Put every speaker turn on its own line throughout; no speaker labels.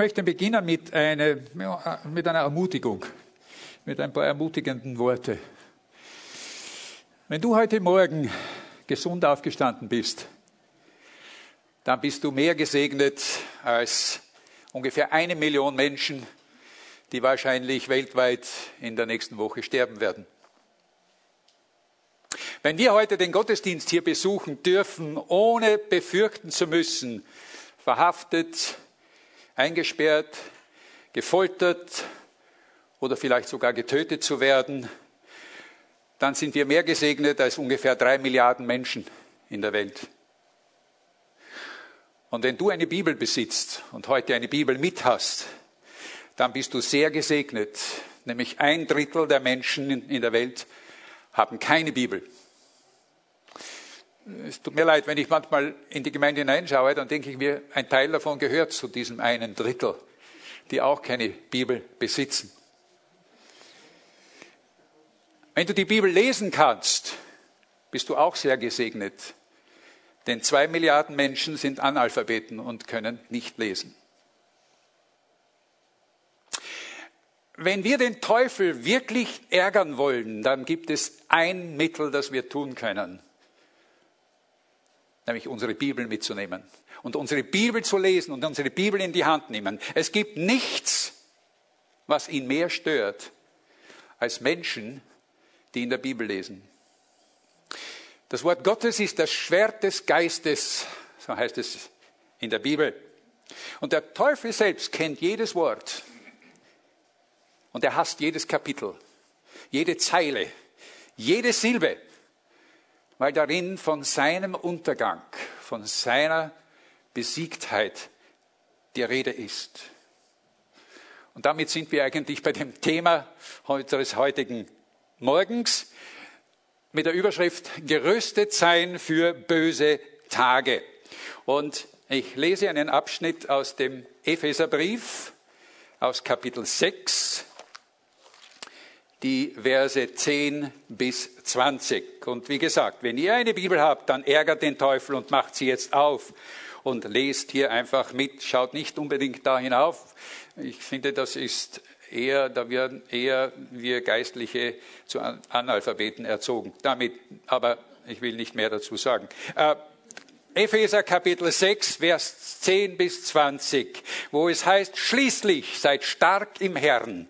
möchte beginnen mit, eine, mit einer Ermutigung, mit ein paar ermutigenden Worten. Wenn du heute Morgen gesund aufgestanden bist, dann bist du mehr gesegnet als ungefähr eine Million Menschen, die wahrscheinlich weltweit in der nächsten Woche sterben werden. Wenn wir heute den Gottesdienst hier besuchen dürfen, ohne befürchten zu müssen, verhaftet, eingesperrt, gefoltert oder vielleicht sogar getötet zu werden, dann sind wir mehr gesegnet als ungefähr drei Milliarden Menschen in der Welt. Und wenn du eine Bibel besitzt und heute eine Bibel mit hast, dann bist du sehr gesegnet. Nämlich ein Drittel der Menschen in der Welt haben keine Bibel. Es tut mir leid, wenn ich manchmal in die Gemeinde hineinschaue, dann denke ich mir, ein Teil davon gehört zu diesem einen Drittel, die auch keine Bibel besitzen. Wenn du die Bibel lesen kannst, bist du auch sehr gesegnet. Denn zwei Milliarden Menschen sind Analphabeten und können nicht lesen. Wenn wir den Teufel wirklich ärgern wollen, dann gibt es ein Mittel, das wir tun können nämlich unsere Bibel mitzunehmen und unsere Bibel zu lesen und unsere Bibel in die Hand nehmen. Es gibt nichts, was ihn mehr stört, als Menschen, die in der Bibel lesen. Das Wort Gottes ist das Schwert des Geistes, so heißt es in der Bibel. Und der Teufel selbst kennt jedes Wort. Und er hasst jedes Kapitel, jede Zeile, jede Silbe weil darin von seinem Untergang, von seiner Besiegtheit die Rede ist. Und damit sind wir eigentlich bei dem Thema unseres heutigen Morgens mit der Überschrift Gerüstet sein für böse Tage. Und ich lese einen Abschnitt aus dem Epheserbrief aus Kapitel 6, die Verse 10 bis 20. Und wie gesagt, wenn ihr eine Bibel habt, dann ärgert den Teufel und macht sie jetzt auf und lest hier einfach mit. Schaut nicht unbedingt da hinauf. Ich finde, das ist eher, da werden eher wir Geistliche zu Analphabeten erzogen. Damit, aber ich will nicht mehr dazu sagen. Äh, Epheser Kapitel 6, Vers 10 bis 20, wo es heißt, schließlich seid stark im Herrn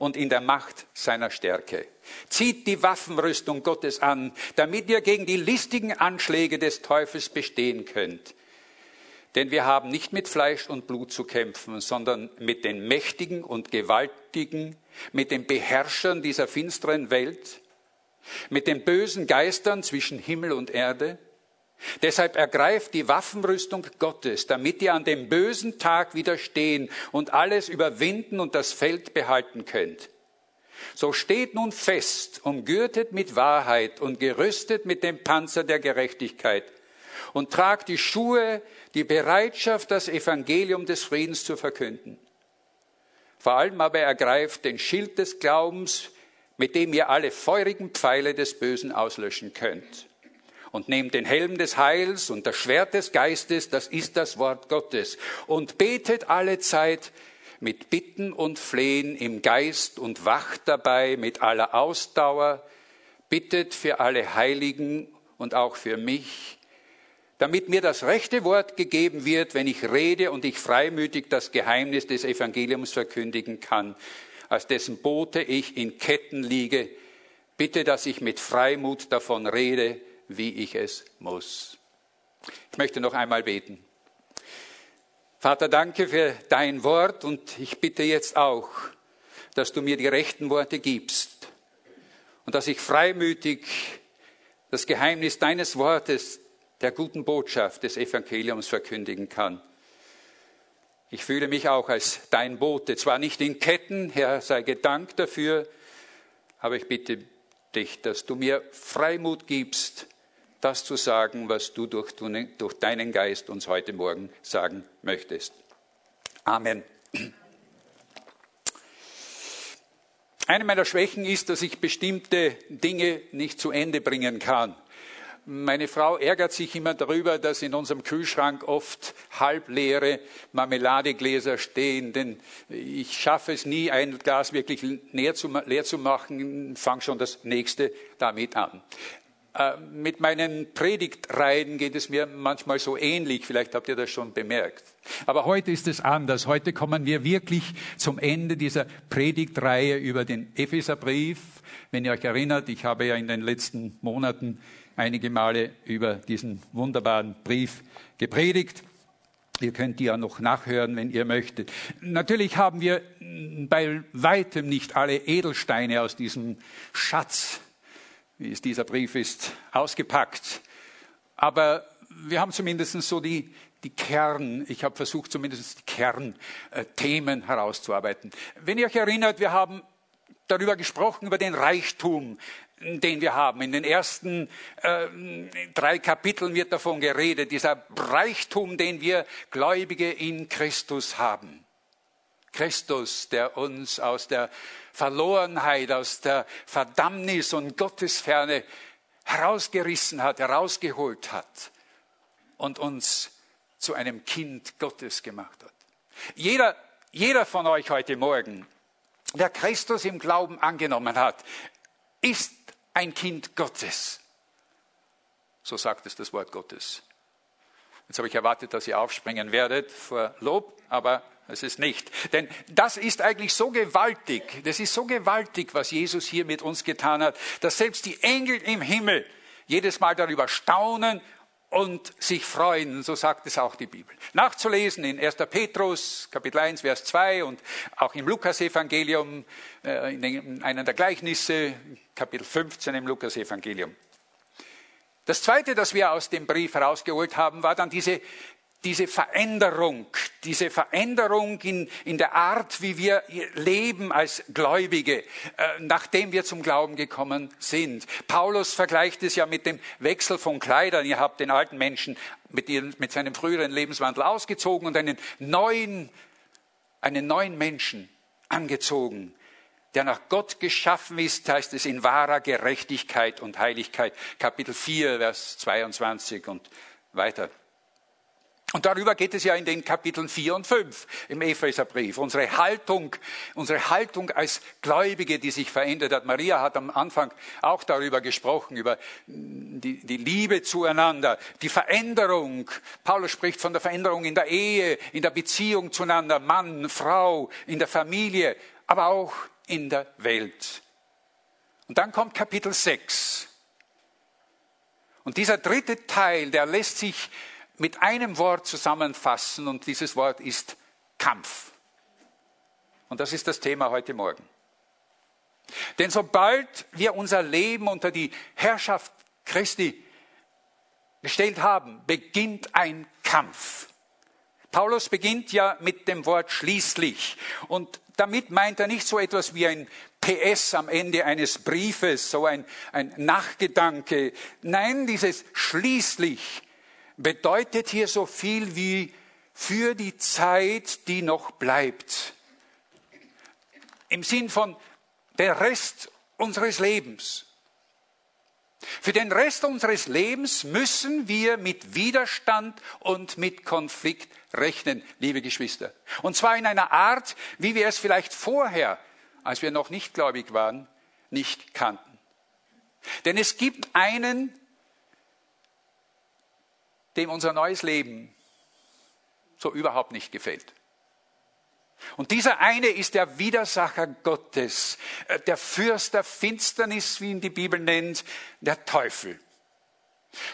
und in der Macht seiner Stärke. Zieht die Waffenrüstung Gottes an, damit ihr gegen die listigen Anschläge des Teufels bestehen könnt. Denn wir haben nicht mit Fleisch und Blut zu kämpfen, sondern mit den Mächtigen und Gewaltigen, mit den Beherrschern dieser finsteren Welt, mit den bösen Geistern zwischen Himmel und Erde, Deshalb ergreift die Waffenrüstung Gottes, damit ihr an dem bösen Tag widerstehen und alles überwinden und das Feld behalten könnt. So steht nun fest, umgürtet mit Wahrheit und gerüstet mit dem Panzer der Gerechtigkeit und tragt die Schuhe, die Bereitschaft, das Evangelium des Friedens zu verkünden. Vor allem aber ergreift den Schild des Glaubens, mit dem ihr alle feurigen Pfeile des Bösen auslöschen könnt und nehmt den Helm des Heils und das Schwert des Geistes, das ist das Wort Gottes, und betet alle Zeit mit Bitten und Flehen im Geist und wacht dabei mit aller Ausdauer, bittet für alle Heiligen und auch für mich, damit mir das rechte Wort gegeben wird, wenn ich rede und ich freimütig das Geheimnis des Evangeliums verkündigen kann, als dessen Bote ich in Ketten liege. Bitte, dass ich mit Freimut davon rede, wie ich es muss. Ich möchte noch einmal beten. Vater, danke für dein Wort und ich bitte jetzt auch, dass du mir die rechten Worte gibst und dass ich freimütig das Geheimnis deines Wortes, der guten Botschaft des Evangeliums verkündigen kann. Ich fühle mich auch als dein Bote, zwar nicht in Ketten, Herr, sei gedankt dafür, aber ich bitte dich, dass du mir Freimut gibst, das zu sagen, was du durch, durch deinen Geist uns heute Morgen sagen möchtest. Amen. Eine meiner Schwächen ist, dass ich bestimmte Dinge nicht zu Ende bringen kann. Meine Frau ärgert sich immer darüber, dass in unserem Kühlschrank oft halbleere Marmeladegläser stehen, denn ich schaffe es nie, ein Glas wirklich leer zu, leer zu machen, fange schon das nächste damit an. Äh, mit meinen Predigtreihen geht es mir manchmal so ähnlich, vielleicht habt ihr das schon bemerkt. Aber heute ist es anders. Heute kommen wir wirklich zum Ende dieser Predigtreihe über den Epheserbrief. Wenn ihr euch erinnert, ich habe ja in den letzten Monaten einige Male über diesen wunderbaren Brief gepredigt. Ihr könnt die ja noch nachhören, wenn ihr möchtet. Natürlich haben wir bei weitem nicht alle Edelsteine aus diesem Schatz wie es dieser Brief ist, ausgepackt. Aber wir haben zumindest so die, die Kern, ich habe versucht zumindest die Kernthemen herauszuarbeiten. Wenn ihr euch erinnert, wir haben darüber gesprochen, über den Reichtum, den wir haben. In den ersten äh, drei Kapiteln wird davon geredet, dieser Reichtum, den wir Gläubige in Christus haben. Christus, der uns aus der Verlorenheit, aus der Verdammnis und Gottesferne herausgerissen hat, herausgeholt hat und uns zu einem Kind Gottes gemacht hat. Jeder, jeder von euch heute Morgen, der Christus im Glauben angenommen hat, ist ein Kind Gottes. So sagt es das Wort Gottes. Jetzt habe ich erwartet, dass ihr aufspringen werdet vor Lob, aber es ist nicht. Denn das ist eigentlich so gewaltig, das ist so gewaltig, was Jesus hier mit uns getan hat, dass selbst die Engel im Himmel jedes Mal darüber staunen und sich freuen, so sagt es auch die Bibel. Nachzulesen in 1. Petrus, Kapitel 1, Vers 2 und auch im Lukasevangelium, äh, in einem der Gleichnisse, Kapitel 15 im Lukasevangelium. Das zweite, das wir aus dem Brief herausgeholt haben, war dann diese, diese Veränderung, diese Veränderung in, in der Art, wie wir leben als Gläubige, äh, nachdem wir zum Glauben gekommen sind. Paulus vergleicht es ja mit dem Wechsel von Kleidern. Ihr habt den alten Menschen mit, ihren, mit seinem früheren Lebenswandel ausgezogen und einen neuen, einen neuen Menschen angezogen, der nach Gott geschaffen ist, heißt es in wahrer Gerechtigkeit und Heiligkeit. Kapitel 4, Vers 22 und weiter. Und darüber geht es ja in den Kapiteln 4 und 5 im Epheserbrief. Unsere Haltung, unsere Haltung als Gläubige, die sich verändert hat. Maria hat am Anfang auch darüber gesprochen, über die, die Liebe zueinander, die Veränderung. Paulus spricht von der Veränderung in der Ehe, in der Beziehung zueinander, Mann, Frau, in der Familie, aber auch in der Welt. Und dann kommt Kapitel 6. Und dieser dritte Teil, der lässt sich mit einem Wort zusammenfassen und dieses Wort ist Kampf. Und das ist das Thema heute Morgen. Denn sobald wir unser Leben unter die Herrschaft Christi gestellt haben, beginnt ein Kampf. Paulus beginnt ja mit dem Wort schließlich. Und damit meint er nicht so etwas wie ein PS am Ende eines Briefes, so ein, ein Nachgedanke. Nein, dieses schließlich bedeutet hier so viel wie für die Zeit, die noch bleibt. Im Sinn von der Rest unseres Lebens. Für den Rest unseres Lebens müssen wir mit Widerstand und mit Konflikt rechnen, liebe Geschwister. Und zwar in einer Art, wie wir es vielleicht vorher, als wir noch nicht gläubig waren, nicht kannten. Denn es gibt einen, dem unser neues Leben so überhaupt nicht gefällt. Und dieser eine ist der Widersacher Gottes, äh, der Fürst der Finsternis, wie ihn die Bibel nennt, der Teufel.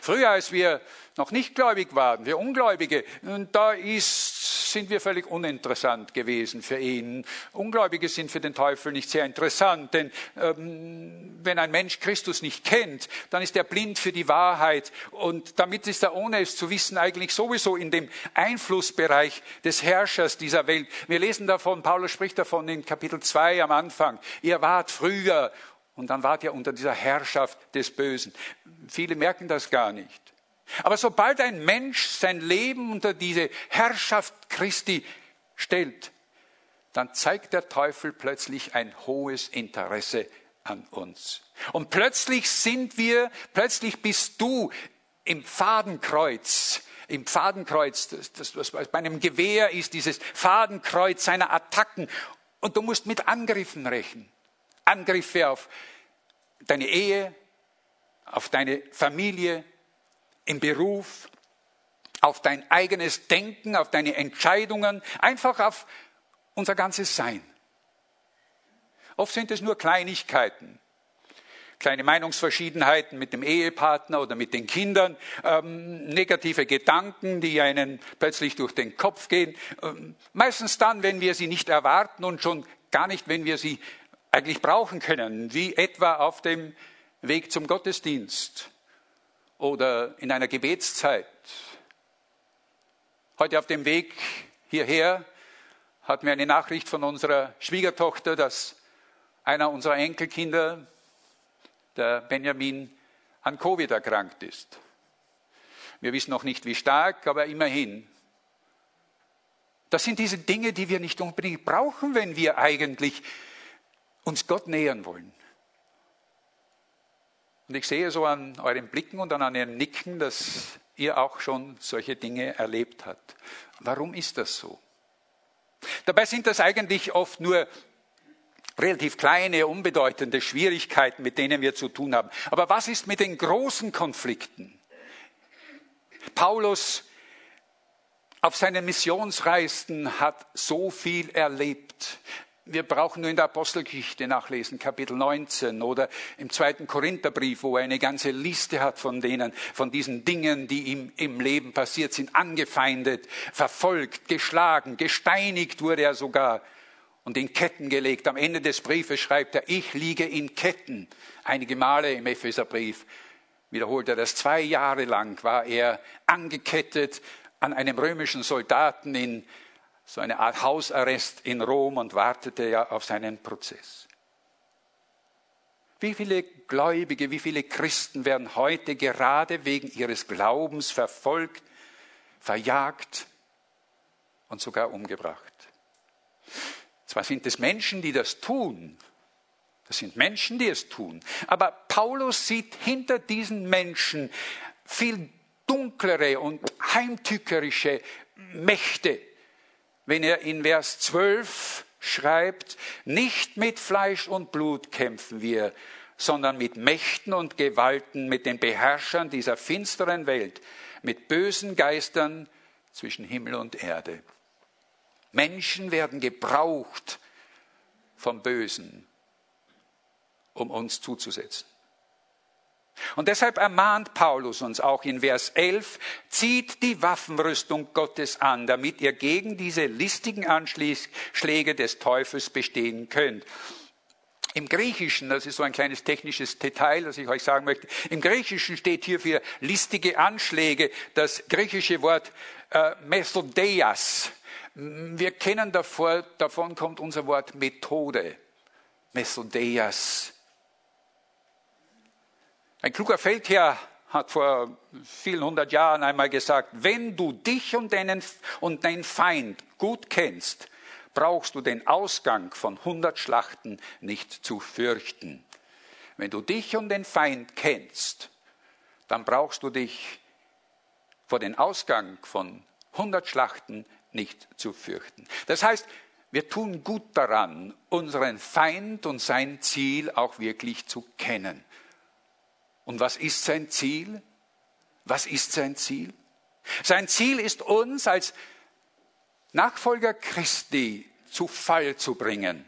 Früher, als wir noch nicht gläubig waren, wir Ungläubige, da ist, sind wir völlig uninteressant gewesen für ihn. Ungläubige sind für den Teufel nicht sehr interessant, denn ähm, wenn ein Mensch Christus nicht kennt, dann ist er blind für die Wahrheit und damit ist er, ohne es zu wissen, eigentlich sowieso in dem Einflussbereich des Herrschers dieser Welt. Wir lesen davon, Paulus spricht davon in Kapitel 2 am Anfang. Ihr wart früher und dann wart ihr unter dieser Herrschaft des Bösen. Viele merken das gar nicht. Aber sobald ein Mensch sein Leben unter diese Herrschaft Christi stellt, dann zeigt der Teufel plötzlich ein hohes Interesse an uns. Und plötzlich sind wir, plötzlich bist du im Fadenkreuz, im Fadenkreuz, das, das, was bei einem Gewehr ist, dieses Fadenkreuz seiner Attacken. Und du musst mit Angriffen rechnen. Angriffe auf deine Ehe, auf deine Familie, im Beruf, auf dein eigenes Denken, auf deine Entscheidungen, einfach auf unser ganzes Sein. Oft sind es nur Kleinigkeiten, kleine Meinungsverschiedenheiten mit dem Ehepartner oder mit den Kindern, ähm, negative Gedanken, die einen plötzlich durch den Kopf gehen. Ähm, meistens dann, wenn wir sie nicht erwarten und schon gar nicht, wenn wir sie eigentlich brauchen können, wie etwa auf dem Weg zum Gottesdienst oder in einer Gebetszeit. Heute auf dem Weg hierher hat mir eine Nachricht von unserer Schwiegertochter, dass einer unserer Enkelkinder, der Benjamin, an Covid erkrankt ist. Wir wissen noch nicht, wie stark, aber immerhin. Das sind diese Dinge, die wir nicht unbedingt brauchen, wenn wir eigentlich uns Gott nähern wollen. Und ich sehe so an euren Blicken und an euren Nicken, dass ihr auch schon solche Dinge erlebt habt. Warum ist das so? Dabei sind das eigentlich oft nur relativ kleine, unbedeutende Schwierigkeiten, mit denen wir zu tun haben. Aber was ist mit den großen Konflikten? Paulus auf seinen Missionsreisen hat so viel erlebt. Wir brauchen nur in der Apostelgeschichte nachlesen, Kapitel 19 oder im zweiten Korintherbrief, wo er eine ganze Liste hat von denen, von diesen Dingen, die ihm im Leben passiert sind, angefeindet, verfolgt, geschlagen, gesteinigt wurde er sogar und in Ketten gelegt. Am Ende des Briefes schreibt er, ich liege in Ketten. Einige Male im Epheserbrief wiederholt er das. Zwei Jahre lang war er angekettet an einem römischen Soldaten in so eine Art Hausarrest in Rom und wartete ja auf seinen Prozess. Wie viele Gläubige, wie viele Christen werden heute gerade wegen ihres Glaubens verfolgt, verjagt und sogar umgebracht? Zwar sind es Menschen, die das tun, das sind Menschen, die es tun, aber Paulus sieht hinter diesen Menschen viel dunklere und heimtückerische Mächte, wenn er in Vers 12 schreibt, nicht mit Fleisch und Blut kämpfen wir, sondern mit Mächten und Gewalten, mit den Beherrschern dieser finsteren Welt, mit bösen Geistern zwischen Himmel und Erde. Menschen werden gebraucht vom Bösen, um uns zuzusetzen. Und deshalb ermahnt Paulus uns auch in Vers 11, zieht die Waffenrüstung Gottes an, damit ihr gegen diese listigen Anschläge des Teufels bestehen könnt. Im Griechischen, das ist so ein kleines technisches Detail, das ich euch sagen möchte, im Griechischen steht hier für listige Anschläge das griechische Wort äh, Mesodeias. Wir kennen davor, davon kommt unser Wort Methode. Mesodeias. Ein kluger Feldherr hat vor vielen hundert Jahren einmal gesagt, wenn du dich und deinen, und deinen Feind gut kennst, brauchst du den Ausgang von hundert Schlachten nicht zu fürchten. Wenn du dich und den Feind kennst, dann brauchst du dich vor den Ausgang von hundert Schlachten nicht zu fürchten. Das heißt, wir tun gut daran, unseren Feind und sein Ziel auch wirklich zu kennen. Und was ist sein Ziel? Was ist sein Ziel? Sein Ziel ist uns als Nachfolger Christi zu Fall zu bringen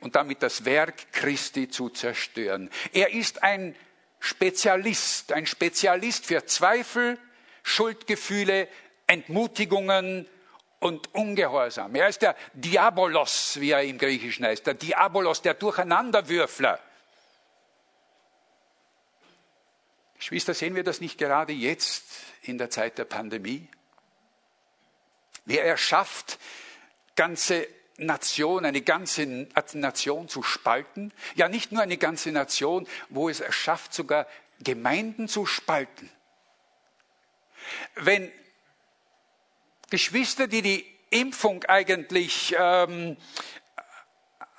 und damit das Werk Christi zu zerstören. Er ist ein Spezialist, ein Spezialist für Zweifel, Schuldgefühle, Entmutigungen und Ungehorsam. Er ist der Diabolos, wie er im Griechischen heißt, der Diabolos, der Durcheinanderwürfler. Geschwister, sehen wir das nicht gerade jetzt in der Zeit der Pandemie? Wer erschafft ganze Nation, eine ganze Nation zu spalten? Ja, nicht nur eine ganze Nation, wo es erschafft, sogar Gemeinden zu spalten. Wenn Geschwister, die die Impfung eigentlich ähm,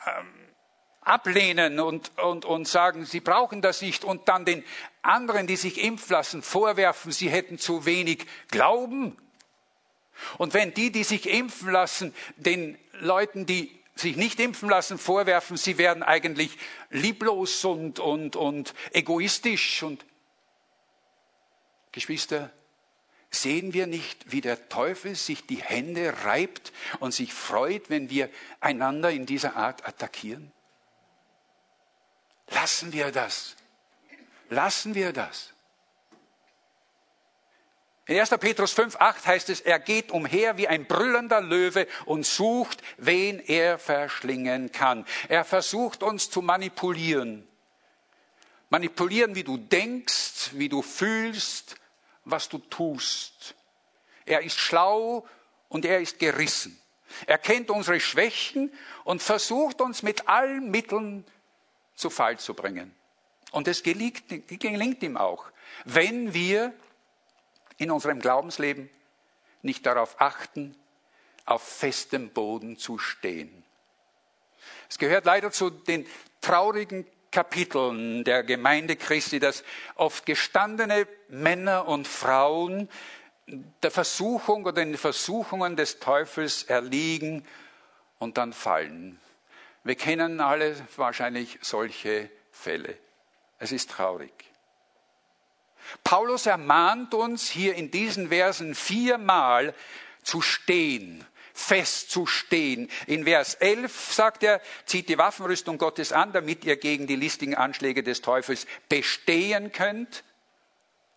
ähm, ablehnen und, und, und sagen, sie brauchen das nicht und dann den anderen, die sich impfen lassen, vorwerfen, sie hätten zu wenig Glauben. Und wenn die, die sich impfen lassen, den Leuten, die sich nicht impfen lassen, vorwerfen, sie wären eigentlich lieblos und, und, und egoistisch und Geschwister, Sehen wir nicht, wie der Teufel sich die Hände reibt und sich freut, wenn wir einander in dieser Art attackieren? Lassen wir das. Lassen wir das. In 1. Petrus 5, 8 heißt es, er geht umher wie ein brüllender Löwe und sucht, wen er verschlingen kann. Er versucht uns zu manipulieren. Manipulieren, wie du denkst, wie du fühlst, was du tust. Er ist schlau und er ist gerissen. Er kennt unsere Schwächen und versucht uns mit allen Mitteln zu Fall zu bringen. Und es gelingt, gelingt ihm auch, wenn wir in unserem Glaubensleben nicht darauf achten, auf festem Boden zu stehen. Es gehört leider zu den traurigen Kapiteln der Gemeinde Christi, dass oft gestandene Männer und Frauen der Versuchung oder den Versuchungen des Teufels erliegen und dann fallen. Wir kennen alle wahrscheinlich solche Fälle. Es ist traurig. Paulus ermahnt uns hier in diesen Versen viermal zu stehen, festzustehen. In Vers 11 sagt er, zieht die Waffenrüstung Gottes an, damit ihr gegen die listigen Anschläge des Teufels bestehen könnt.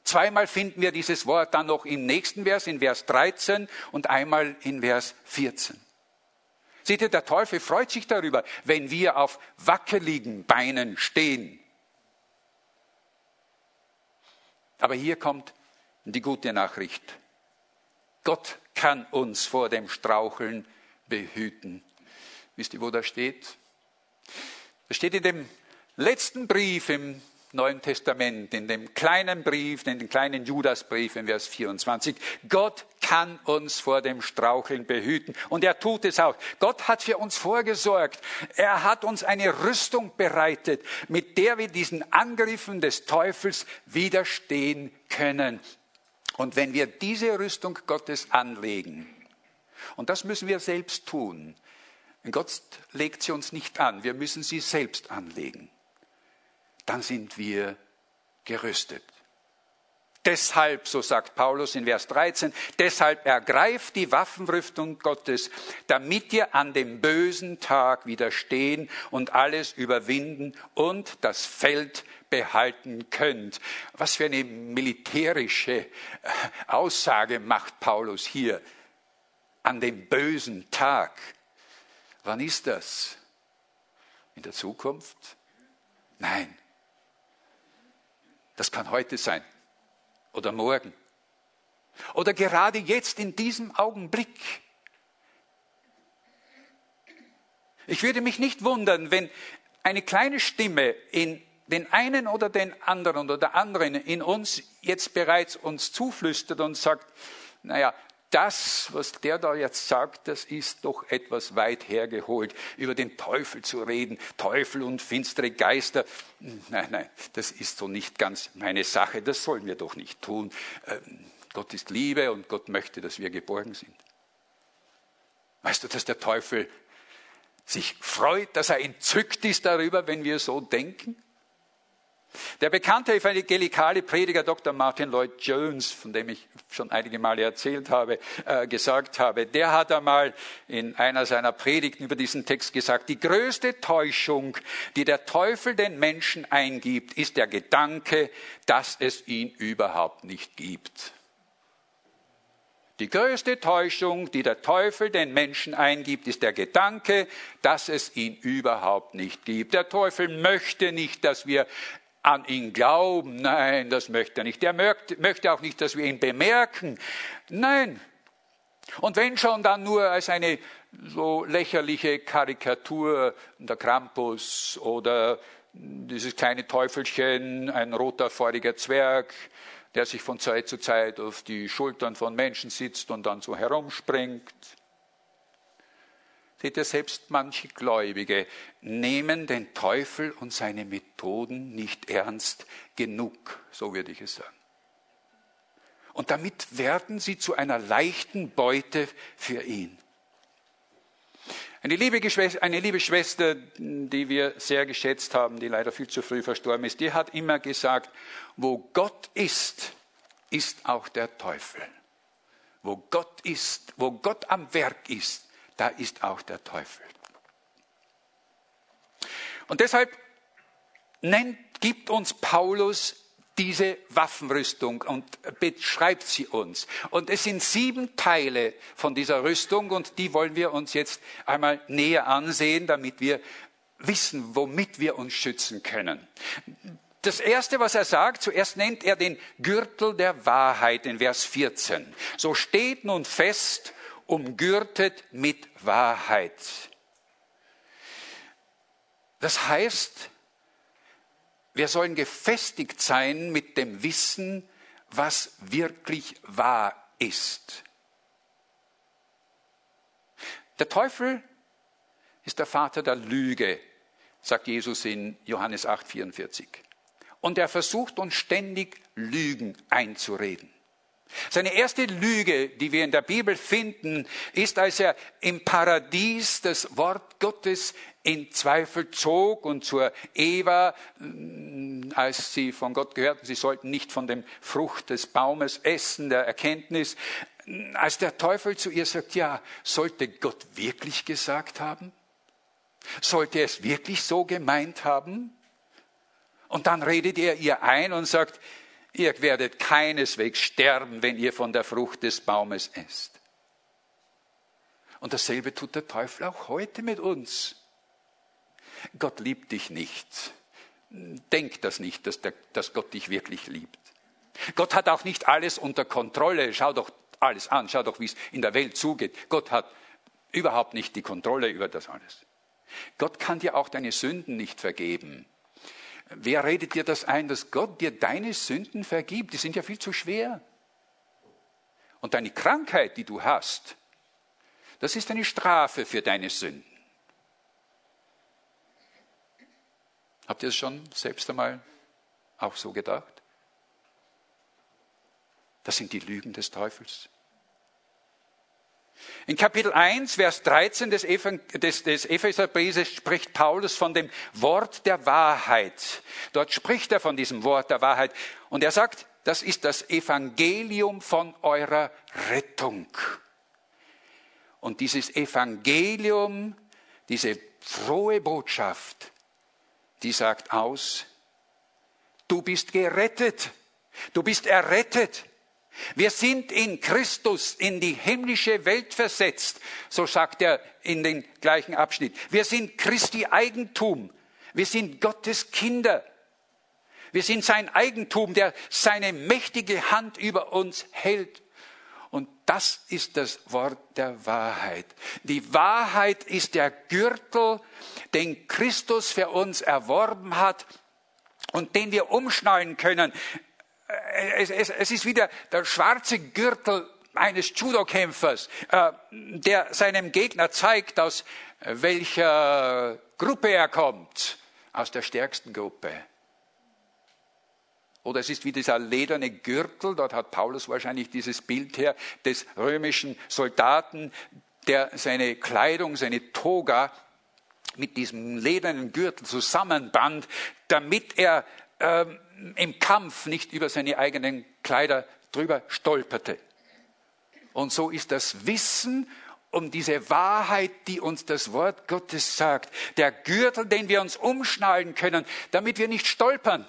Zweimal finden wir dieses Wort dann noch im nächsten Vers, in Vers 13 und einmal in Vers 14. Seht ihr, der Teufel freut sich darüber, wenn wir auf wackeligen Beinen stehen. Aber hier kommt die gute Nachricht. Gott kann uns vor dem Straucheln behüten. Wisst ihr, wo das steht? Das steht in dem letzten Brief im Neuen Testament, in dem kleinen Brief, in dem kleinen Judasbrief in Vers 24. Gott kann uns vor dem Straucheln behüten. Und er tut es auch. Gott hat für uns vorgesorgt. Er hat uns eine Rüstung bereitet, mit der wir diesen Angriffen des Teufels widerstehen können. Und wenn wir diese Rüstung Gottes anlegen, und das müssen wir selbst tun, Gott legt sie uns nicht an, wir müssen sie selbst anlegen, dann sind wir gerüstet. Deshalb, so sagt Paulus in Vers 13, deshalb ergreift die Waffenrüstung Gottes, damit ihr an dem bösen Tag widerstehen und alles überwinden und das Feld behalten könnt. Was für eine militärische äh, Aussage macht Paulus hier. An dem bösen Tag. Wann ist das? In der Zukunft? Nein. Das kann heute sein oder morgen oder gerade jetzt in diesem Augenblick. Ich würde mich nicht wundern, wenn eine kleine Stimme in den einen oder den anderen oder der anderen in uns jetzt bereits uns zuflüstert und sagt, naja, das, was der da jetzt sagt, das ist doch etwas weit hergeholt, über den Teufel zu reden, Teufel und finstere Geister. Nein, nein, das ist so nicht ganz meine Sache, das sollen wir doch nicht tun. Ähm, Gott ist Liebe und Gott möchte, dass wir geborgen sind. Weißt du, dass der Teufel sich freut, dass er entzückt ist darüber, wenn wir so denken? Der bekannte evangelikale Prediger Dr. Martin Lloyd Jones, von dem ich schon einige Male erzählt habe, äh, gesagt habe, der hat einmal in einer seiner Predigten über diesen Text gesagt, die größte Täuschung, die der Teufel den Menschen eingibt, ist der Gedanke, dass es ihn überhaupt nicht gibt. Die größte Täuschung, die der Teufel den Menschen eingibt, ist der Gedanke, dass es ihn überhaupt nicht gibt. Der Teufel möchte nicht, dass wir an ihn glauben. Nein, das möchte er nicht. Er möchte auch nicht, dass wir ihn bemerken. Nein. Und wenn schon, dann nur als eine so lächerliche Karikatur, der Krampus oder dieses kleine Teufelchen, ein roter feuriger Zwerg, der sich von Zeit zu Zeit auf die Schultern von Menschen sitzt und dann so herumspringt. Seht ihr, selbst manche Gläubige nehmen den Teufel und seine Methoden nicht ernst genug, so würde ich es sagen. Und damit werden sie zu einer leichten Beute für ihn. Eine liebe, eine liebe Schwester, die wir sehr geschätzt haben, die leider viel zu früh verstorben ist, die hat immer gesagt, wo Gott ist, ist auch der Teufel. Wo Gott ist, wo Gott am Werk ist, da ist auch der Teufel. Und deshalb nennt, gibt uns Paulus diese Waffenrüstung und beschreibt sie uns. Und es sind sieben Teile von dieser Rüstung und die wollen wir uns jetzt einmal näher ansehen, damit wir wissen, womit wir uns schützen können. Das erste, was er sagt, zuerst nennt er den Gürtel der Wahrheit in Vers 14. So steht nun fest, umgürtet mit Wahrheit. Das heißt, wir sollen gefestigt sein mit dem Wissen, was wirklich wahr ist. Der Teufel ist der Vater der Lüge, sagt Jesus in Johannes 8:44. Und er versucht uns ständig Lügen einzureden. Seine erste Lüge, die wir in der Bibel finden, ist, als er im Paradies das Wort Gottes in Zweifel zog und zur Eva, mm, als sie von Gott gehörten, sie sollten nicht von dem Frucht des Baumes essen, der Erkenntnis, als der Teufel zu ihr sagt, ja, sollte Gott wirklich gesagt haben? Sollte er es wirklich so gemeint haben? Und dann redet er ihr ein und sagt, ihr werdet keineswegs sterben, wenn ihr von der Frucht des Baumes esst. Und dasselbe tut der Teufel auch heute mit uns. Gott liebt dich nicht. Denk das nicht, dass, der, dass Gott dich wirklich liebt. Gott hat auch nicht alles unter Kontrolle. Schau doch alles an, schau doch, wie es in der Welt zugeht. Gott hat überhaupt nicht die Kontrolle über das alles. Gott kann dir auch deine Sünden nicht vergeben. Wer redet dir das ein, dass Gott dir deine Sünden vergibt? Die sind ja viel zu schwer. Und deine Krankheit, die du hast, das ist eine Strafe für deine Sünden. Habt ihr es schon selbst einmal auch so gedacht? Das sind die Lügen des Teufels. In Kapitel 1, Vers 13 des, des, des Epheserbrieses spricht Paulus von dem Wort der Wahrheit. Dort spricht er von diesem Wort der Wahrheit. Und er sagt, das ist das Evangelium von eurer Rettung. Und dieses Evangelium, diese frohe Botschaft, die sagt aus, du bist gerettet, du bist errettet, wir sind in Christus in die himmlische Welt versetzt, so sagt er in den gleichen Abschnitt. Wir sind Christi Eigentum. Wir sind Gottes Kinder. Wir sind sein Eigentum, der seine mächtige Hand über uns hält. Und das ist das Wort der Wahrheit. Die Wahrheit ist der Gürtel, den Christus für uns erworben hat und den wir umschnallen können es, es, es ist wieder der schwarze Gürtel eines Judo-Kämpfers, äh, der seinem Gegner zeigt, aus welcher Gruppe er kommt. Aus der stärksten Gruppe. Oder es ist wie dieser lederne Gürtel, dort hat Paulus wahrscheinlich dieses Bild her, des römischen Soldaten, der seine Kleidung, seine Toga mit diesem ledernen Gürtel zusammenband, damit er ähm, im Kampf nicht über seine eigenen Kleider drüber stolperte. Und so ist das Wissen um diese Wahrheit, die uns das Wort Gottes sagt, der Gürtel, den wir uns umschnallen können, damit wir nicht stolpern,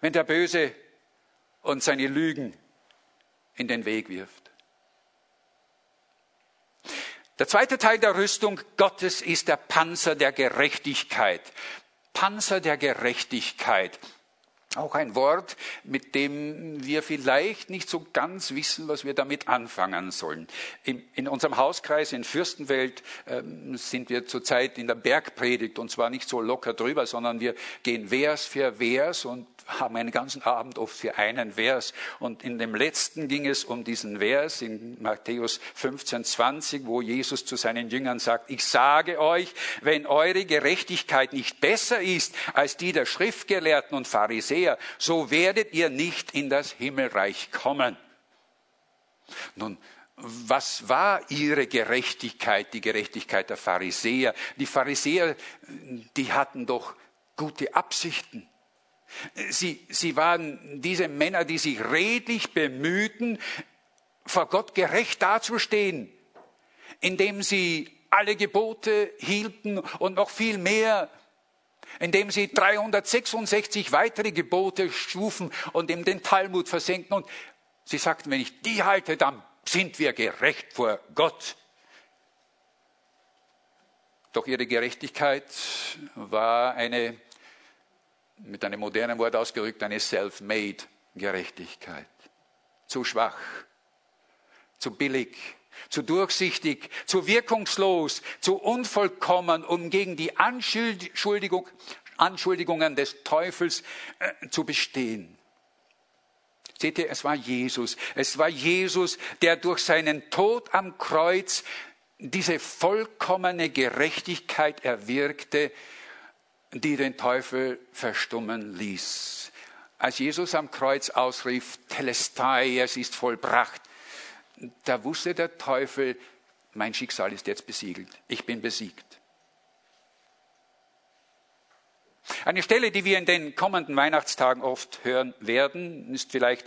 wenn der Böse uns seine Lügen in den Weg wirft. Der zweite Teil der Rüstung Gottes ist der Panzer der Gerechtigkeit. Panzer der Gerechtigkeit. Auch ein Wort, mit dem wir vielleicht nicht so ganz wissen, was wir damit anfangen sollen. In, in unserem Hauskreis in Fürstenwelt ähm, sind wir zurzeit in der Bergpredigt und zwar nicht so locker drüber, sondern wir gehen Vers für Vers und haben einen ganzen Abend oft für einen Vers. Und in dem letzten ging es um diesen Vers in Matthäus 15, 20, wo Jesus zu seinen Jüngern sagt, ich sage euch, wenn eure Gerechtigkeit nicht besser ist als die der Schriftgelehrten und Pharisäer, so werdet ihr nicht in das Himmelreich kommen. Nun, was war ihre Gerechtigkeit, die Gerechtigkeit der Pharisäer? Die Pharisäer, die hatten doch gute Absichten. Sie, sie waren diese Männer, die sich redlich bemühten, vor Gott gerecht dazustehen, indem sie alle Gebote hielten und noch viel mehr, indem sie 366 weitere Gebote schufen und in den Talmud versenkten. Und sie sagten, wenn ich die halte, dann sind wir gerecht vor Gott. Doch ihre Gerechtigkeit war eine mit einem modernen Wort ausgerückt, eine self-made Gerechtigkeit. Zu schwach, zu billig, zu durchsichtig, zu wirkungslos, zu unvollkommen, um gegen die Anschuldigung, Anschuldigungen des Teufels äh, zu bestehen. Seht ihr, es war Jesus. Es war Jesus, der durch seinen Tod am Kreuz diese vollkommene Gerechtigkeit erwirkte, die den Teufel verstummen ließ. Als Jesus am Kreuz ausrief, Telestai, es ist vollbracht, da wusste der Teufel, mein Schicksal ist jetzt besiegelt, ich bin besiegt. Eine Stelle, die wir in den kommenden Weihnachtstagen oft hören werden, ist vielleicht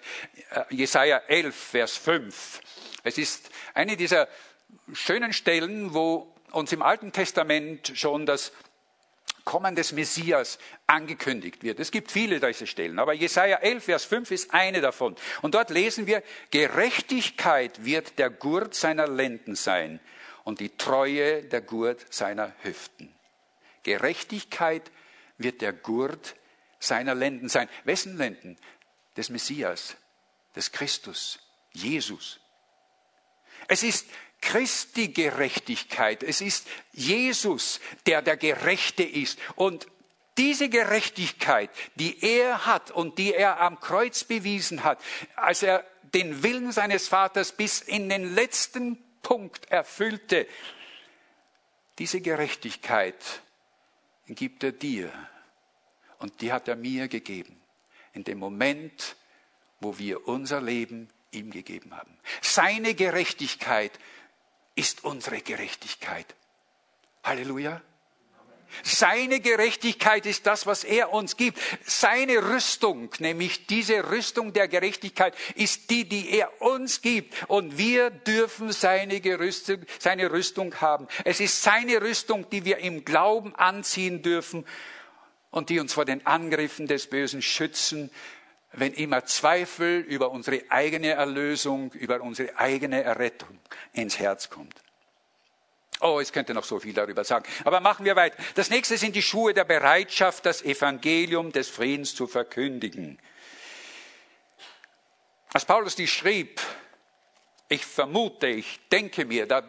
äh, Jesaja 11, Vers 5. Es ist eine dieser schönen Stellen, wo uns im Alten Testament schon das Kommen des Messias angekündigt wird. Es gibt viele dieser Stellen, aber Jesaja 11, Vers 5 ist eine davon. Und dort lesen wir, Gerechtigkeit wird der Gurt seiner Lenden sein und die Treue der Gurt seiner Hüften. Gerechtigkeit wird der Gurt seiner Lenden sein. Wessen Lenden? Des Messias, des Christus, Jesus. Es ist Christi Gerechtigkeit. Es ist Jesus, der der Gerechte ist. Und diese Gerechtigkeit, die er hat und die er am Kreuz bewiesen hat, als er den Willen seines Vaters bis in den letzten Punkt erfüllte, diese Gerechtigkeit gibt er dir und die hat er mir gegeben. In dem Moment, wo wir unser Leben ihm gegeben haben. Seine Gerechtigkeit ist unsere Gerechtigkeit. Halleluja. Seine Gerechtigkeit ist das, was er uns gibt. Seine Rüstung, nämlich diese Rüstung der Gerechtigkeit, ist die, die er uns gibt. Und wir dürfen seine, Gerüstung, seine Rüstung haben. Es ist seine Rüstung, die wir im Glauben anziehen dürfen und die uns vor den Angriffen des Bösen schützen, wenn immer Zweifel über unsere eigene Erlösung, über unsere eigene Errettung ins Herz kommt. Oh, ich könnte noch so viel darüber sagen. Aber machen wir weiter. Das nächste sind die Schuhe der Bereitschaft, das Evangelium des Friedens zu verkündigen. Als Paulus die schrieb, ich vermute, ich denke mir, da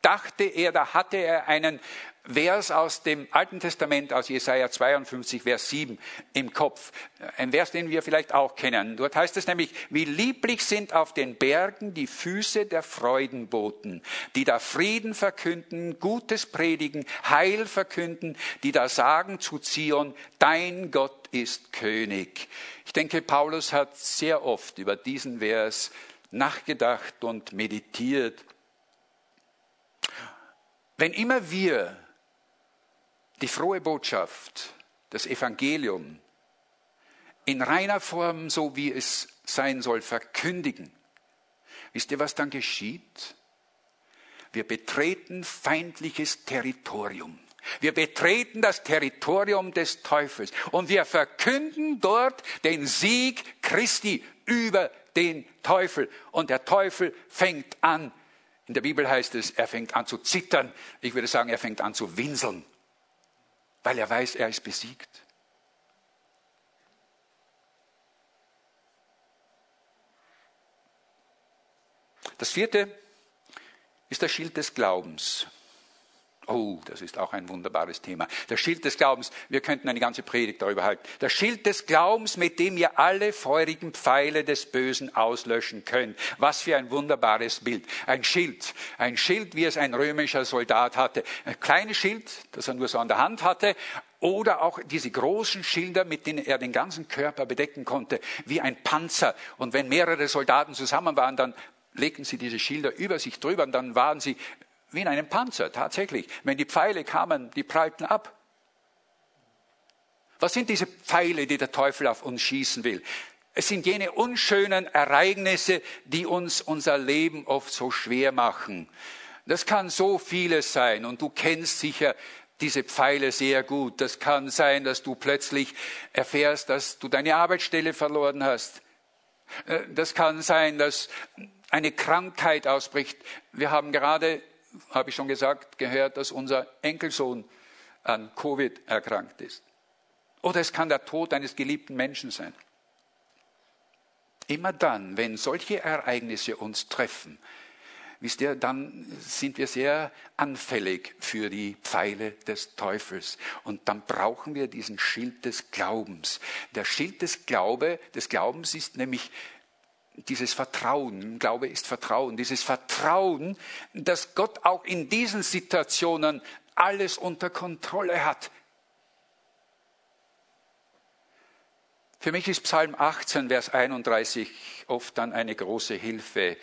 dachte er, da hatte er einen Vers aus dem Alten Testament, aus Jesaja 52, Vers 7 im Kopf. Ein Vers, den wir vielleicht auch kennen. Dort heißt es nämlich, wie lieblich sind auf den Bergen die Füße der Freudenboten, die da Frieden verkünden, Gutes predigen, Heil verkünden, die da sagen zu Zion, dein Gott ist König. Ich denke, Paulus hat sehr oft über diesen Vers nachgedacht und meditiert. Wenn immer wir die frohe Botschaft, das Evangelium in reiner Form, so wie es sein soll, verkündigen. Wisst ihr, was dann geschieht? Wir betreten feindliches Territorium. Wir betreten das Territorium des Teufels und wir verkünden dort den Sieg Christi über den Teufel. Und der Teufel fängt an, in der Bibel heißt es, er fängt an zu zittern. Ich würde sagen, er fängt an zu winseln weil er weiß, er ist besiegt. Das vierte ist der Schild des Glaubens. Oh, das ist auch ein wunderbares Thema. Der Schild des Glaubens, wir könnten eine ganze Predigt darüber halten. Der Schild des Glaubens, mit dem ihr alle feurigen Pfeile des Bösen auslöschen könnt. Was für ein wunderbares Bild. Ein Schild. Ein Schild, wie es ein römischer Soldat hatte. Ein kleines Schild, das er nur so an der Hand hatte. Oder auch diese großen Schilder, mit denen er den ganzen Körper bedecken konnte, wie ein Panzer. Und wenn mehrere Soldaten zusammen waren, dann legten sie diese Schilder über sich drüber und dann waren sie wie in einem Panzer, tatsächlich. Wenn die Pfeile kamen, die prallten ab. Was sind diese Pfeile, die der Teufel auf uns schießen will? Es sind jene unschönen Ereignisse, die uns unser Leben oft so schwer machen. Das kann so vieles sein und du kennst sicher diese Pfeile sehr gut. Das kann sein, dass du plötzlich erfährst, dass du deine Arbeitsstelle verloren hast. Äh, das kann sein, dass eine Krankheit ausbricht. Wir haben gerade habe ich schon gesagt, gehört, dass unser Enkelsohn an Covid erkrankt ist. Oder es kann der Tod eines geliebten Menschen sein. Immer dann, wenn solche Ereignisse uns treffen, wisst ihr, dann sind wir sehr anfällig für die Pfeile des Teufels. Und dann brauchen wir diesen Schild des Glaubens. Der Schild des, Glaube, des Glaubens ist nämlich dieses Vertrauen, Glaube ist Vertrauen, dieses Vertrauen, dass Gott auch in diesen Situationen alles unter Kontrolle hat. Für mich ist Psalm 18, Vers 31 oft dann eine große Hilfe.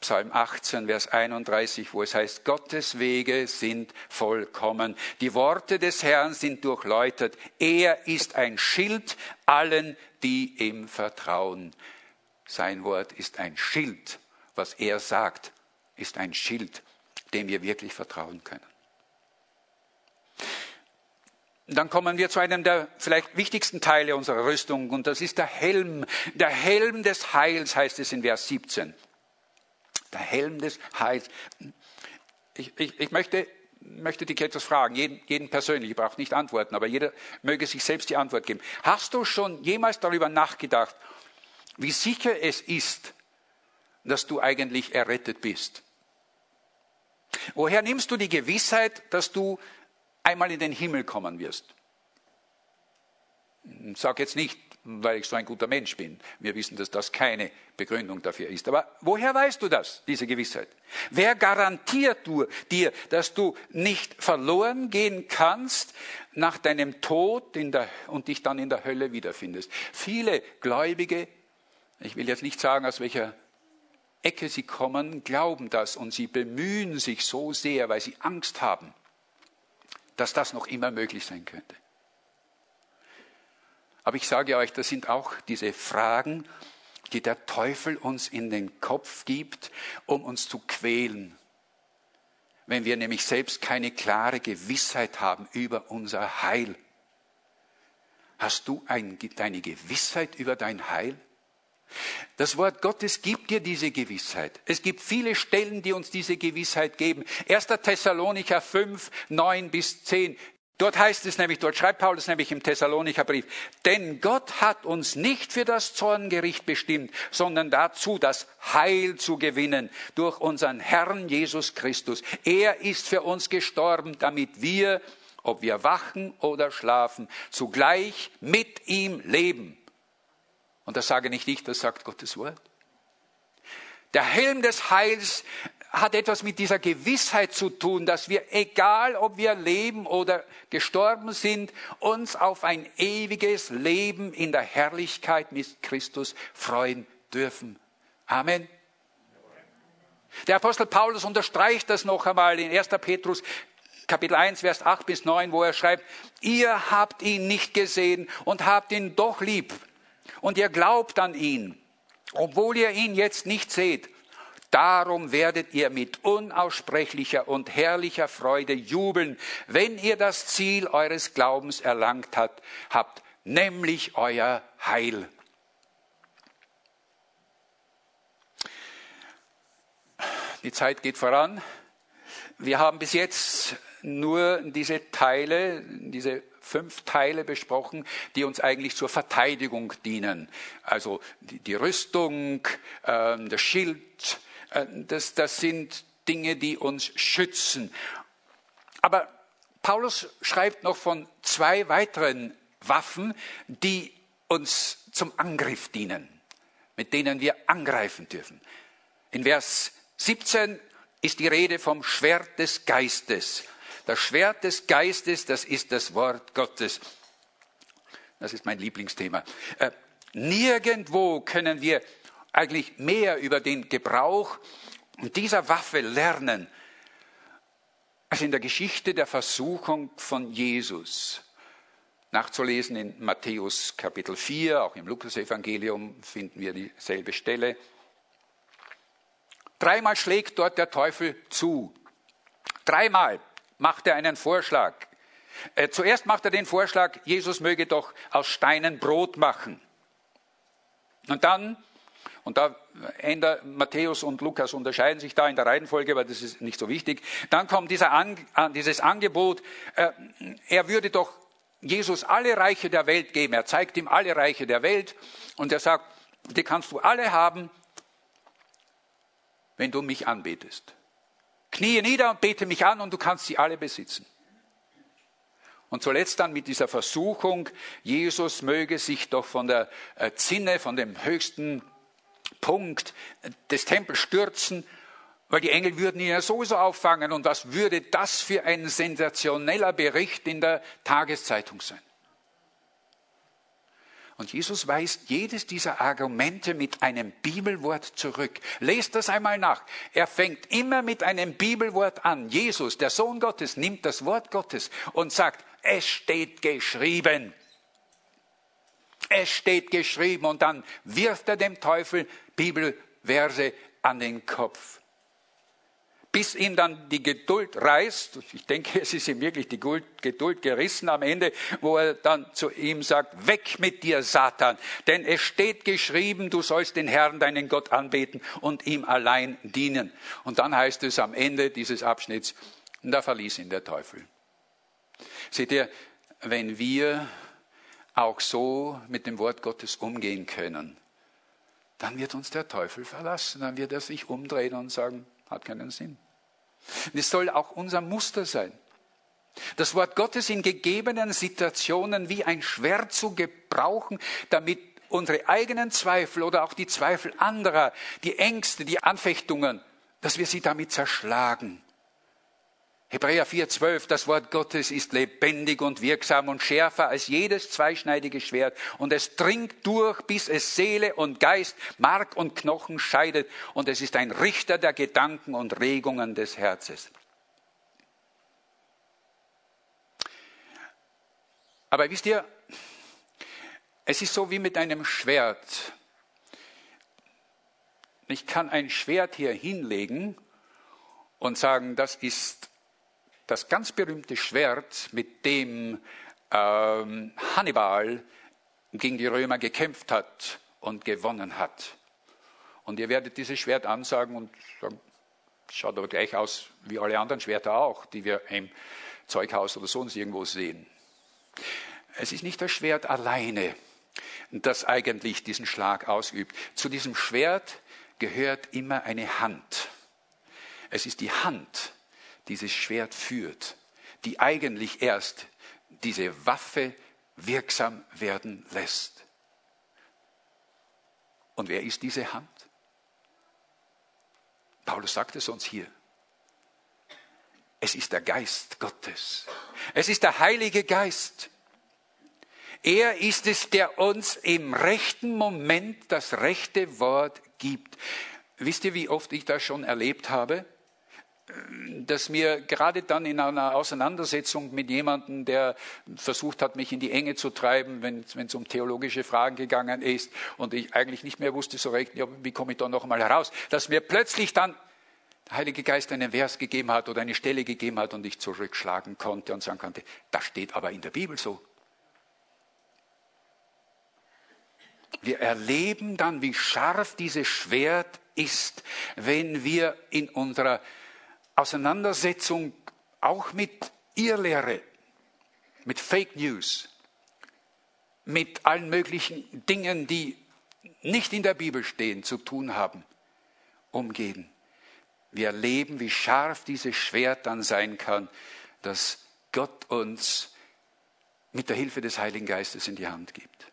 Psalm 18, Vers 31, wo es heißt, Gottes Wege sind vollkommen. Die Worte des Herrn sind durchläutert. Er ist ein Schild allen, die ihm vertrauen. Sein Wort ist ein Schild. Was er sagt, ist ein Schild, dem wir wirklich vertrauen können. Dann kommen wir zu einem der vielleicht wichtigsten Teile unserer Rüstung und das ist der Helm. Der Helm des Heils heißt es in Vers 17. Der Helm des Heils. Ich, ich, ich möchte, möchte dich etwas fragen, jeden, jeden persönlich, ich brauche nicht antworten, aber jeder möge sich selbst die Antwort geben. Hast du schon jemals darüber nachgedacht, wie sicher es ist, dass du eigentlich errettet bist. Woher nimmst du die Gewissheit, dass du einmal in den Himmel kommen wirst? Sag jetzt nicht, weil ich so ein guter Mensch bin. Wir wissen, dass das keine Begründung dafür ist. Aber woher weißt du das, diese Gewissheit? Wer garantiert dir, dass du nicht verloren gehen kannst nach deinem Tod der, und dich dann in der Hölle wiederfindest? Viele Gläubige ich will jetzt nicht sagen, aus welcher Ecke sie kommen, glauben das und sie bemühen sich so sehr, weil sie Angst haben, dass das noch immer möglich sein könnte. Aber ich sage euch, das sind auch diese Fragen, die der Teufel uns in den Kopf gibt, um uns zu quälen. Wenn wir nämlich selbst keine klare Gewissheit haben über unser Heil. Hast du ein, deine Gewissheit über dein Heil? Das Wort Gottes gibt dir diese Gewissheit. Es gibt viele Stellen, die uns diese Gewissheit geben. 1. Thessalonicher 5, 9 bis 10. Dort heißt es nämlich, dort schreibt Paulus nämlich im Thessalonicher Brief, denn Gott hat uns nicht für das Zorngericht bestimmt, sondern dazu, das Heil zu gewinnen durch unseren Herrn Jesus Christus. Er ist für uns gestorben, damit wir, ob wir wachen oder schlafen, zugleich mit ihm leben. Und das sage nicht ich, das sagt Gottes Wort. Der Helm des Heils hat etwas mit dieser Gewissheit zu tun, dass wir, egal ob wir leben oder gestorben sind, uns auf ein ewiges Leben in der Herrlichkeit mit Christus freuen dürfen. Amen. Der Apostel Paulus unterstreicht das noch einmal in 1. Petrus Kapitel 1, Vers 8 bis 9, wo er schreibt, ihr habt ihn nicht gesehen und habt ihn doch lieb und ihr glaubt an ihn, obwohl ihr ihn jetzt nicht seht. Darum werdet ihr mit unaussprechlicher und herrlicher Freude jubeln, wenn ihr das Ziel eures Glaubens erlangt hat, habt, nämlich euer Heil. Die Zeit geht voran. Wir haben bis jetzt nur diese Teile, diese fünf Teile besprochen, die uns eigentlich zur Verteidigung dienen. Also die, Rüstung, äh, der Schild, äh, das, das sind Dinge, die uns schützen. Aber Paulus schreibt noch von zwei weiteren Waffen, die uns zum Angriff dienen, mit denen wir angreifen dürfen. In Vers 17 ist die Rede vom Schwert des Geistes. Das Schwert des Geistes, das ist das Wort Gottes. Das ist mein Lieblingsthema. Äh, nirgendwo können wir eigentlich mehr über den Gebrauch dieser Waffe lernen als in der Geschichte der Versuchung von Jesus. Nachzulesen in Matthäus Kapitel 4, auch im Lukas-Evangelium finden wir dieselbe Stelle. Dreimal schlägt dort der Teufel zu. Dreimal macht er einen Vorschlag. Äh, zuerst macht er den Vorschlag, Jesus möge doch aus Steinen Brot machen. Und dann und da ändert Matthäus und Lukas unterscheiden sich da in der Reihenfolge, aber das ist nicht so wichtig. Dann kommt dieser An, dieses Angebot, äh, er würde doch Jesus alle Reiche der Welt geben. Er zeigt ihm alle Reiche der Welt und er sagt, die kannst du alle haben, wenn du mich anbetest. Knie nieder und bete mich an und du kannst sie alle besitzen. Und zuletzt dann mit dieser Versuchung, Jesus möge sich doch von der äh, Zinne, von dem höchsten Punkt des Tempels stürzen, weil die Engel würden ihn ja sowieso auffangen. Und was würde das für ein sensationeller Bericht in der Tageszeitung sein? Und Jesus weist jedes dieser Argumente mit einem Bibelwort zurück. Lest das einmal nach. Er fängt immer mit einem Bibelwort an. Jesus, der Sohn Gottes, nimmt das Wort Gottes und sagt, es steht geschrieben. Es steht geschrieben. Und dann wirft er dem Teufel Bibelverse an den Kopf. Bis ihm dann die Geduld reißt, ich denke, es ist ihm wirklich die Geduld gerissen am Ende, wo er dann zu ihm sagt, weg mit dir, Satan, denn es steht geschrieben, du sollst den Herrn, deinen Gott anbeten und ihm allein dienen. Und dann heißt es am Ende dieses Abschnitts, da verließ ihn der Teufel. Seht ihr, wenn wir auch so mit dem Wort Gottes umgehen können, dann wird uns der Teufel verlassen, dann wird er sich umdrehen und sagen, hat keinen Sinn. Das soll auch unser Muster sein. Das Wort Gottes in gegebenen Situationen wie ein Schwert zu gebrauchen, damit unsere eigenen Zweifel oder auch die Zweifel anderer, die Ängste, die Anfechtungen, dass wir sie damit zerschlagen Hebräer 4,12, das Wort Gottes ist lebendig und wirksam und schärfer als jedes zweischneidige Schwert und es dringt durch, bis es Seele und Geist, Mark und Knochen scheidet und es ist ein Richter der Gedanken und Regungen des Herzens. Aber wisst ihr, es ist so wie mit einem Schwert. Ich kann ein Schwert hier hinlegen und sagen, das ist das ganz berühmte Schwert, mit dem ähm, Hannibal gegen die Römer gekämpft hat und gewonnen hat. Und ihr werdet dieses Schwert ansagen und sagen, schaut aber gleich aus wie alle anderen Schwerter auch, die wir im Zeughaus oder sonst irgendwo sehen. Es ist nicht das Schwert alleine, das eigentlich diesen Schlag ausübt. Zu diesem Schwert gehört immer eine Hand. Es ist die Hand, dieses Schwert führt, die eigentlich erst diese Waffe wirksam werden lässt. Und wer ist diese Hand? Paulus sagt es uns hier. Es ist der Geist Gottes. Es ist der Heilige Geist. Er ist es, der uns im rechten Moment das rechte Wort gibt. Wisst ihr, wie oft ich das schon erlebt habe? Dass mir gerade dann in einer Auseinandersetzung mit jemandem, der versucht hat, mich in die Enge zu treiben, wenn, es um theologische Fragen gegangen ist und ich eigentlich nicht mehr wusste so recht, ja, wie komme ich da noch mal heraus, dass mir plötzlich dann der Heilige Geist einen Vers gegeben hat oder eine Stelle gegeben hat und ich zurückschlagen konnte und sagen konnte, das steht aber in der Bibel so. Wir erleben dann, wie scharf dieses Schwert ist, wenn wir in unserer Auseinandersetzung auch mit Irrlehre, mit Fake News, mit allen möglichen Dingen, die nicht in der Bibel stehen, zu tun haben, umgehen. Wir erleben, wie scharf dieses Schwert dann sein kann, das Gott uns mit der Hilfe des Heiligen Geistes in die Hand gibt.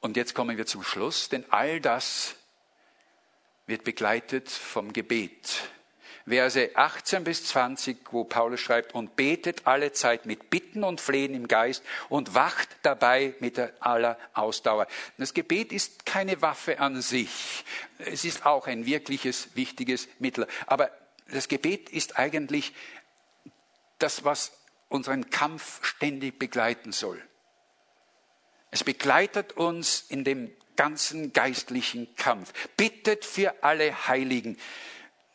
Und jetzt kommen wir zum Schluss, denn all das wird begleitet vom Gebet. Verse 18 bis 20, wo Paulus schreibt, und betet alle Zeit mit Bitten und Flehen im Geist und wacht dabei mit aller Ausdauer. Das Gebet ist keine Waffe an sich. Es ist auch ein wirkliches, wichtiges Mittel. Aber das Gebet ist eigentlich das, was unseren Kampf ständig begleiten soll. Es begleitet uns in dem ganzen geistlichen Kampf. Bittet für alle Heiligen.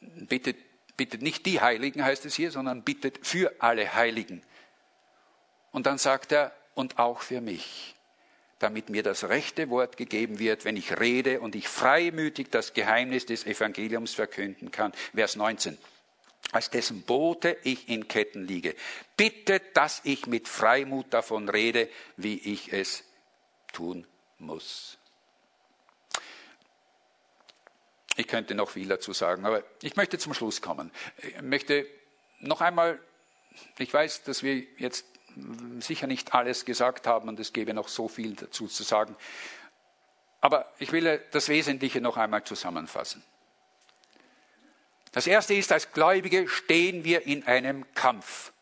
Bittet, bittet nicht die Heiligen, heißt es hier, sondern bittet für alle Heiligen. Und dann sagt er, und auch für mich, damit mir das rechte Wort gegeben wird, wenn ich rede und ich freimütig das Geheimnis des Evangeliums verkünden kann. Vers 19 als dessen Bote ich in Ketten liege. Bittet, dass ich mit Freimut davon rede, wie ich es tun muss. Ich könnte noch viel dazu sagen, aber ich möchte zum Schluss kommen. Ich möchte noch einmal, ich weiß, dass wir jetzt sicher nicht alles gesagt haben und es gäbe noch so viel dazu zu sagen, aber ich will das Wesentliche noch einmal zusammenfassen. Das Erste ist, als Gläubige stehen wir in einem Kampf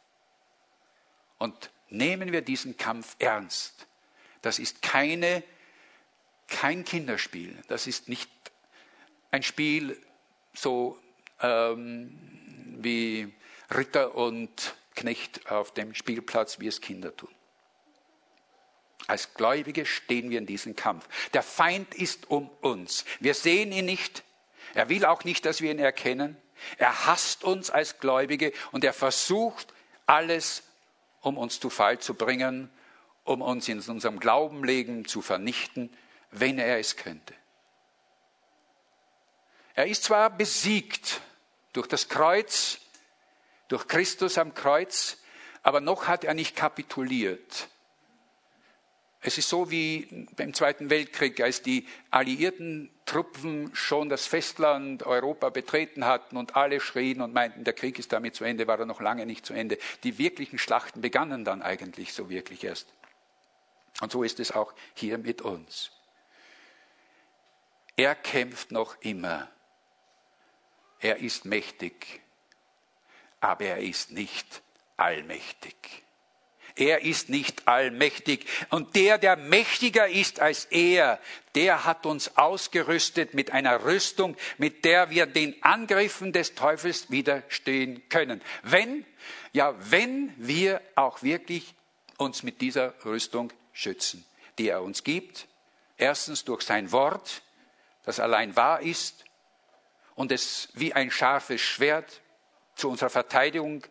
und nehmen wir diesen Kampf ernst. Das ist keine, kein Kinderspiel, das ist nicht ein Spiel so ähm, wie Ritter und Knecht auf dem Spielplatz, wie es Kinder tun. Als Gläubige stehen wir in diesem Kampf. Der Feind ist um uns. Wir sehen ihn nicht. Er will auch nicht, dass wir ihn erkennen. Er hasst uns als Gläubige und er versucht alles, um uns zu Fall zu bringen, um uns in unserem Glaubenleben zu vernichten, wenn er es könnte. Er ist zwar besiegt durch das Kreuz, durch Christus am Kreuz, aber noch hat er nicht kapituliert. Es ist so wie beim Zweiten Weltkrieg, als die alliierten Truppen schon das Festland Europa betreten hatten und alle schrien und meinten, der Krieg ist damit zu Ende, war er noch lange nicht zu Ende. Die wirklichen Schlachten begannen dann eigentlich so wirklich erst. Und so ist es auch hier mit uns. Er kämpft noch immer er ist mächtig, aber er ist nicht allmächtig. Er ist nicht allmächtig. Und der, der mächtiger ist als er, der hat uns ausgerüstet mit einer Rüstung, mit der wir den Angriffen des Teufels widerstehen können. Wenn, ja, wenn wir auch wirklich uns mit dieser Rüstung schützen, die er uns gibt. Erstens durch sein Wort, das allein wahr ist und es wie ein scharfes Schwert zu unserer Verteidigung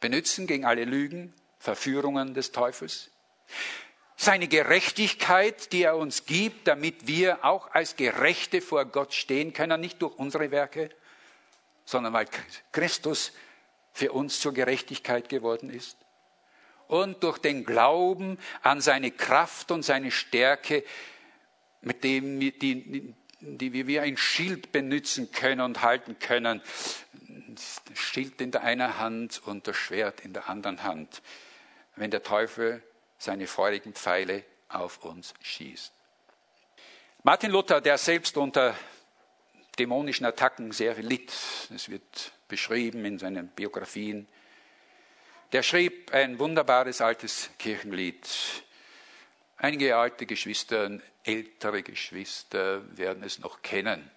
benutzen gegen alle Lügen, Verführungen des Teufels. Seine Gerechtigkeit, die er uns gibt, damit wir auch als Gerechte vor Gott stehen können, nicht durch unsere Werke, sondern weil Christus für uns zur Gerechtigkeit geworden ist. Und durch den Glauben an seine Kraft und seine Stärke, mit dem die, die wir wie ein Schild benutzen können und halten können. Das Schild in der einen Hand und das Schwert in der anderen Hand, wenn der Teufel seine feurigen Pfeile auf uns schießt. Martin Luther, der selbst unter dämonischen Attacken sehr litt, es wird beschrieben in seinen Biografien, der schrieb ein wunderbares altes Kirchenlied. Einige alte Geschwister ältere Geschwister werden es noch kennen.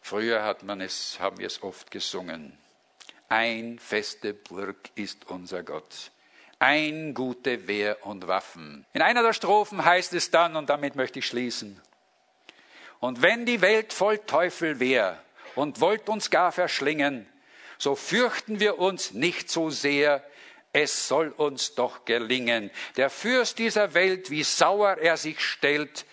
Früher hat man es, haben wir es oft gesungen. Ein feste Burg ist unser Gott. Ein gute Wehr und Waffen. In einer der Strophen heißt es dann, und damit möchte ich schließen, und wenn die Welt voll Teufel wär und wollt uns gar verschlingen, so fürchten wir uns nicht so sehr, es soll uns doch gelingen. Der Fürst dieser Welt, wie sauer er sich stellt,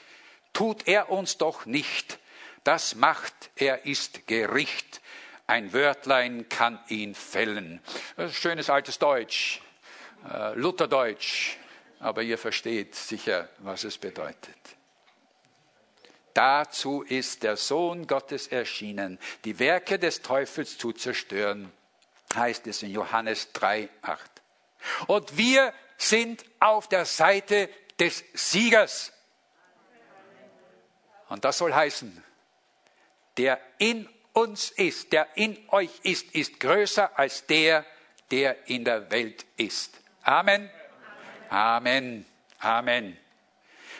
tut er uns doch nicht. Das macht, er ist Gericht. Ein Wörtlein kann ihn fällen. schönes altes Deutsch, äh, Lutherdeutsch, aber ihr versteht sicher, was es bedeutet. Dazu ist der Sohn Gottes erschienen, die Werke des Teufels zu zerstören heißt es in Johannes 3, 8. Und wir sind auf der Seite des Siegers. Und das soll heißen, der in uns ist, der in euch ist, ist größer als der, der in der Welt ist. Amen. Amen. Amen.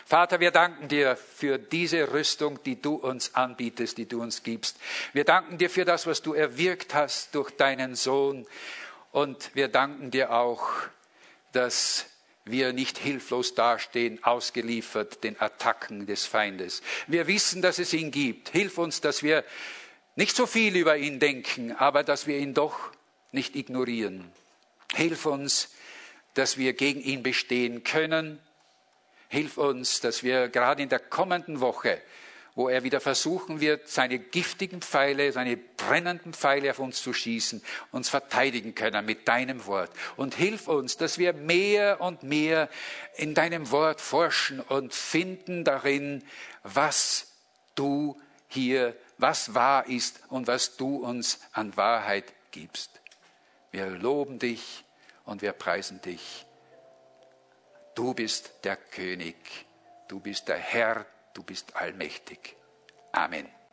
Vater, wir danken dir für diese Rüstung, die du uns anbietest, die du uns gibst. Wir danken dir für das, was du erwirkt hast durch deinen Sohn. Und wir danken dir auch, dass wir nicht hilflos dastehen, ausgeliefert den Attacken des Feindes. Wir wissen, dass es ihn gibt. Hilf uns, dass wir nicht so viel über ihn denken, aber dass wir ihn doch nicht ignorieren. Hilf uns, dass wir gegen ihn bestehen können. Hilf uns, dass wir gerade in der kommenden Woche wo er wieder versuchen wird, seine giftigen Pfeile, seine brennenden Pfeile auf uns zu schießen, uns verteidigen können mit deinem Wort. Und hilf uns, dass wir mehr und mehr in deinem Wort forschen und finden darin, was du hier, was wahr ist und was du uns an Wahrheit gibst. Wir loben dich und wir preisen dich. Du bist der König, du bist der Herr, du bist allmächtig. Amen.